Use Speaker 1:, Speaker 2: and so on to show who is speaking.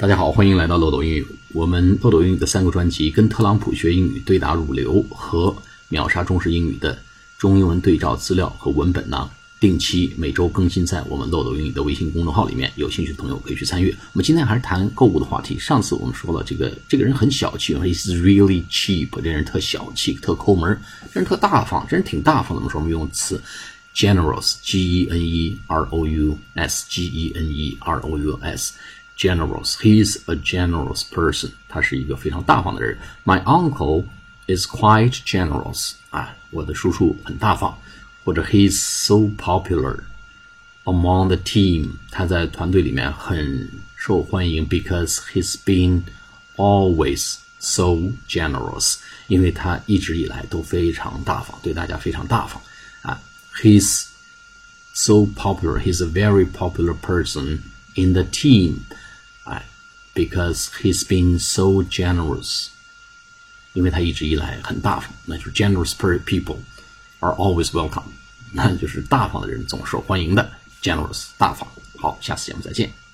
Speaker 1: 大家好，欢迎来到漏斗英语。我们漏斗英语的三个专辑《跟特朗普学英语对答如流》和《秒杀中式英语》的中英文对照资料和文本呢，定期每周更新在我们漏斗英语的微信公众号里面。有兴趣的朋友可以去参与。我们今天还是谈购物的话题。上次我们说了，这个这个人很小气，he's really cheap，这人特小气，特抠门，这人特大方，这人挺大方的。我们说我们用词 generous，g e n e r o u s，g e n e r o u s。generous. He's a generous person. 他是一个非常大方的人。My uncle is quite generous. 啊，我的叔叔很大方。或者 He's so popular among the team. 他在团队里面很受欢迎，because he's been always so generous. 因为他一直以来都非常大方，对大家非常大方。啊，He's so popular. He's a very popular person in the team Because he's been so generous，因为他一直以来很大方，那就是 generous people are always welcome，那就是大方的人总是受欢迎的，generous 大方。好，下次节目再见。